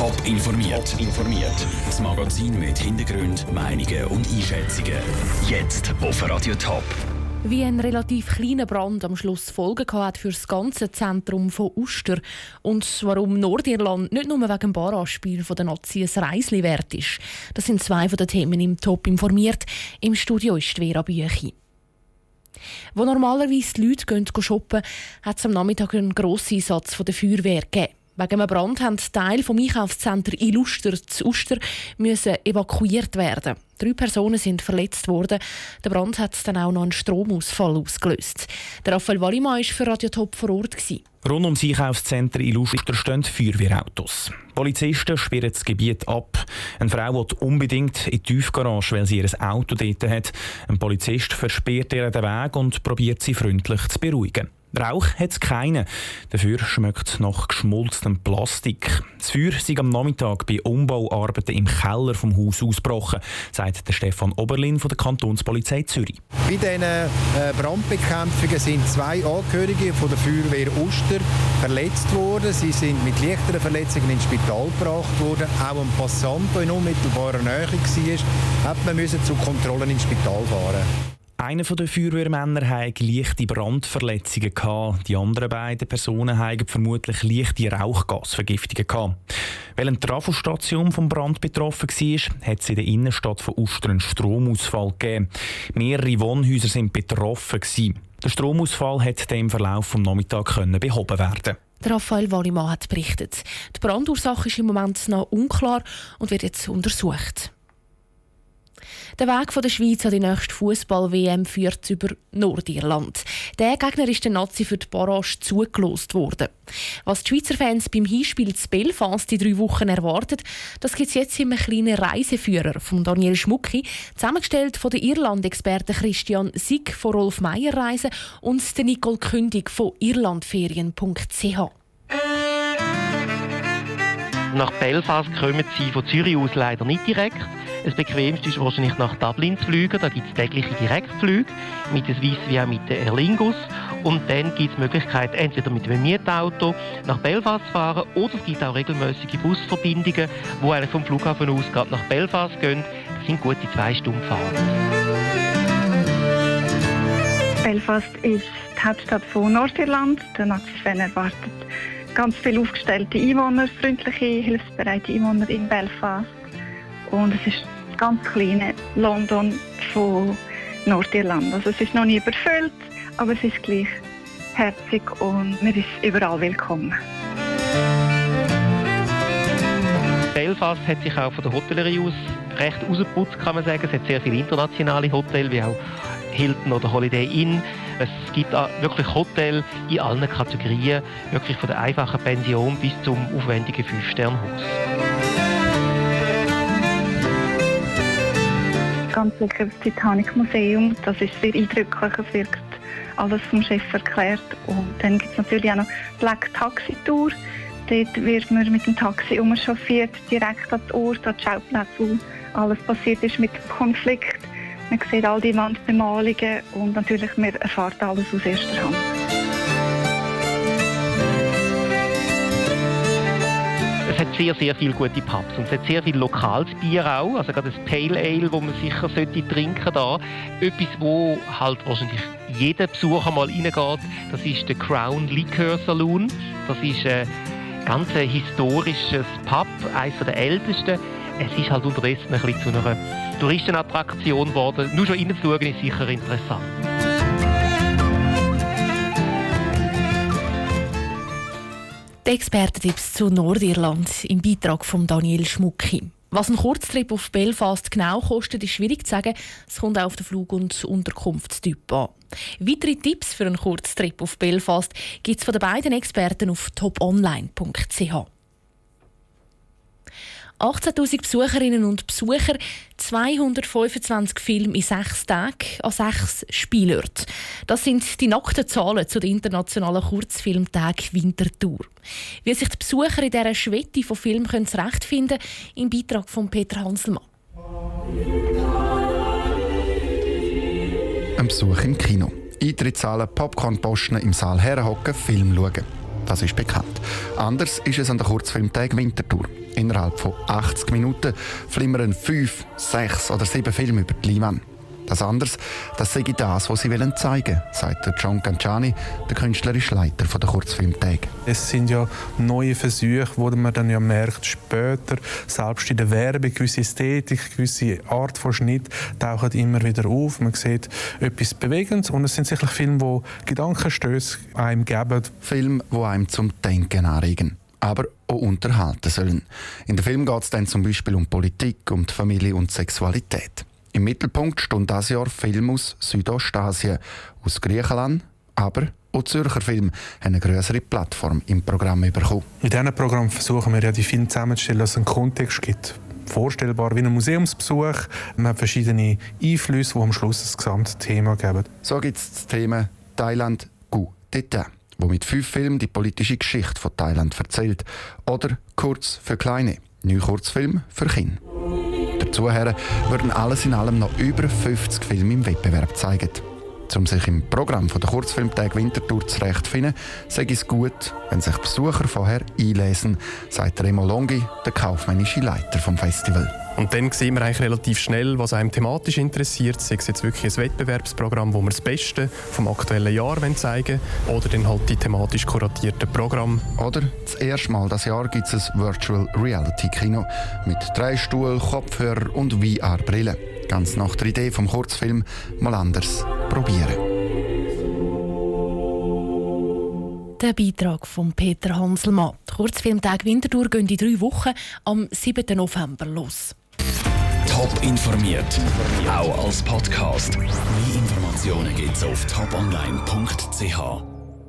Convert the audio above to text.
Top informiert. informiert. Das Magazin mit Hintergrund, Meinungen und Einschätzungen. Jetzt auf Radio Top. Wie ein relativ kleiner Brand am Schluss Folgen hat für das ganze Zentrum von Uster und warum Nordirland nicht nur wegen dem Barrage-Spiel der Nazis Reisli wert ist. Das sind zwei von den Themen im Top informiert. Im Studio ist Vera Büchi. Wo normalerweise die Leute gehen hat es am Nachmittag einen grossen Einsatz der Feuerwehr gegeben. Wegen einem Brand mussten Teile vom Einkaufscenter Illuster zu Uster müssen evakuiert werden. Drei Personen sind verletzt worden. Der Brand hat dann auch noch einen Stromausfall ausgelöst. Der Raphael Wallimann war für Radio Top vor Ort. Rund ums Einkaufszentrum in stehen Feuerwehrautos. Polizisten sperren das Gebiet ab. Eine Frau will unbedingt in die Tiefgarage, weil sie ihr Auto dort hat. Ein Polizist versperrt ihr den Weg und probiert sie freundlich zu beruhigen. Rauch hat es keinen. Dafür schmeckt es nach geschmolzenem Plastik. Das Feuer sei am Nachmittag bei Umbauarbeiten im Keller vom Haus ausgebrochen, sagt der Stefan Oberlin von der Kantonspolizei Zürich. Bei diesen äh, Brandbekämpfungen sind zwei Angehörige von der Feuerwehr Uster verletzt worden. Sie sind mit leichteren Verletzungen ins Spital gebracht worden. Auch ein Passant, der in unmittelbarer Nähe war, hat man zu Kontrollen ins Spital fahren. Einer der Feuerwehrmänner hatte leichte Brandverletzungen. Die anderen beiden Personen hatten vermutlich leichte Rauchgasvergiftungen. Weil eine Trafostation vom Brand betroffen war, hat es in der Innenstadt von Uster einen Stromausfall gegeben. Mehrere Wohnhäuser sind betroffen. Der Stromausfall konnte im Verlauf des Nachmittags behoben werden. Raphael Wallimann hat berichtet. Die Brandursache ist im Moment noch unklar und wird jetzt untersucht. Der Weg von der Schweiz an die nächste Fußball-WM führt über Nordirland. Der Gegner ist der Nazi für die Barrage zugelost worden. Was die Schweizer Fans beim Hinspiel zu Belfast die drei Wochen erwartet, das gibt es jetzt in einem kleinen Reiseführer von Daniel Schmucki, zusammengestellt von der Irland-Experten Christian Sieg von Rolf Meyer Reisen und der Nicole Kündig von irlandferien.ch. Nach Belfast kommen sie von Zürich aus leider nicht direkt. Das bequemste ist wahrscheinlich nach Dublin zu fliegen. Da gibt es tägliche Direktflüge mit der Swiss wie auch mit der Aer Lingus. Und dann gibt es die Möglichkeit, entweder mit einem Mietauto nach Belfast zu fahren oder es gibt auch regelmäßige Busverbindungen, die eigentlich vom Flughafen aus gerade nach Belfast gehen. Das sind gute zwei Stunden Fahrt. Belfast ist die Hauptstadt von Nordirland. Der Nazi-Fan erwartet ganz viele aufgestellte Einwohner, freundliche, hilfsbereite Einwohner in Belfast. Und es ist ganz kleine London von Nordirland. Also es ist noch nie überfüllt, aber es ist gleich herzig und man ist überall willkommen. Belfast hat sich auch von der Hotellerie aus recht ausgeputzt, kann man sagen. Es hat sehr viele internationale Hotels, wie auch Hilton oder Holiday Inn. Es gibt wirklich Hotels in allen Kategorien, wirklich von der einfachen Pension bis zum aufwendigen Fünf-Sterne-Haus. Ganz sicher das Titanic Museum. Das ist sehr eindrücklich. Es wird alles vom Chef erklärt. Und dann gibt es natürlich auch noch Black Taxi Tour. Dort wird man mit dem Taxi umchauffiert, direkt an den Ort, an den Schauplatz, wo alles passiert ist mit dem Konflikt. Man sieht all die Wandbemalungen und natürlich man erfährt alles aus erster Hand. Hat sehr, sehr viele gute Pubs und es hat sehr viel lokales Bier auch, also gerade das Pale Ale, wo man sicher sollte trinken da. Etwas, wo halt wahrscheinlich jeder Besucher mal reingeht, das ist der Crown Liquor Saloon. Das ist ein ganz historisches Pub, eines der ältesten. Es ist halt unterdessen ein bisschen zu einer Touristenattraktion geworden. Nur schon reinzuschauen ist sicher interessant. Die Expertentipps zu Nordirland im Beitrag von Daniel Schmucki. Was ein Kurztrip auf Belfast genau kostet, ist schwierig zu sagen. Es kommt auch auf den Flug- und Unterkunftstyp an. Weitere Tipps für einen Kurztrip auf Belfast gibt es von den beiden Experten auf toponline.ch. 18.000 Besucherinnen und Besucher, 225 Filme in sechs Tagen an sechs Spielorten. Das sind die nackten Zahlen zu den internationalen Kurzfilmtag Winterthur. Wie sich die Besucher in dieser Schwette von Filmen zurechtfinden können, im Beitrag von Peter Hanselmann. Ein Besuch im Kino. Eintritt zahlen, Popcornposten im Saal herhocken, Film schauen. Das ist bekannt. Anders ist es an der Kurzfilmtag Winterthur. Innerhalb von 80 Minuten flimmern fünf, sechs oder sieben Filme über die Leinwand. Das anders, das sei das, was sie wollen zeigen, sagt der John Canciani, der künstlerische Leiter der Kurzfilmtage. Es sind ja neue Versuche, wo man dann ja merkt, später, selbst in der Werbung, gewisse Ästhetik, gewisse Art von Schnitt tauchen immer wieder auf. Man sieht etwas Bewegendes und es sind sicherlich Filme, die Gedankenstöße einem geben. Filme, die einem zum Denken anregen aber auch unterhalten sollen. In dem Film geht es dann zum Beispiel um Politik, um die Familie und Sexualität. Im Mittelpunkt stund das Jahr Film aus Südostasien, aus Griechenland, aber auch Zürcher Filme haben eine größere Plattform im Programm bekommen. In diesem Programm versuchen wir ja die Filme zusammenzustellen, dass es einen Kontext gibt. Vorstellbar wie ein Museumsbesuch. Man hat verschiedene Einflüsse, die am Schluss das gesamte Thema geben. So gibt es das Thema Thailand Gu wo mit fünf Filmen die politische Geschichte von Thailand erzählt. Oder Kurz für Kleine, neun Kurzfilme für Kinder. Dazu würden alles in allem noch über 50 Filme im Wettbewerb zeigen. Um sich im Programm der Kurzfilmtag Winterthur zurechtzufinden, sage es gut, wenn sich Besucher vorher einlesen, sagt Remo Longi, der kaufmännische Leiter vom Festival. Und dann sehen wir eigentlich relativ schnell, was einem thematisch interessiert. Sei es jetzt wirklich ein Wettbewerbsprogramm, wo wir das Beste vom aktuellen Jahr zeigen wollen, oder dann halt die thematisch kuratierten Programme. Oder das erste Mal das Jahr gibt es ein Virtual Reality Kino mit drei Stuhl, Kopfhörer und VR-Brille. Ganz nach der Idee vom Kurzfilm mal anders probieren. Der Beitrag von Peter Hanselmann. Der Kurzfilmtag Winterthur gehen in drei Wochen am 7. November los. Top informiert, auch als Podcast. Mehr Informationen gibt's auf toponline.ch.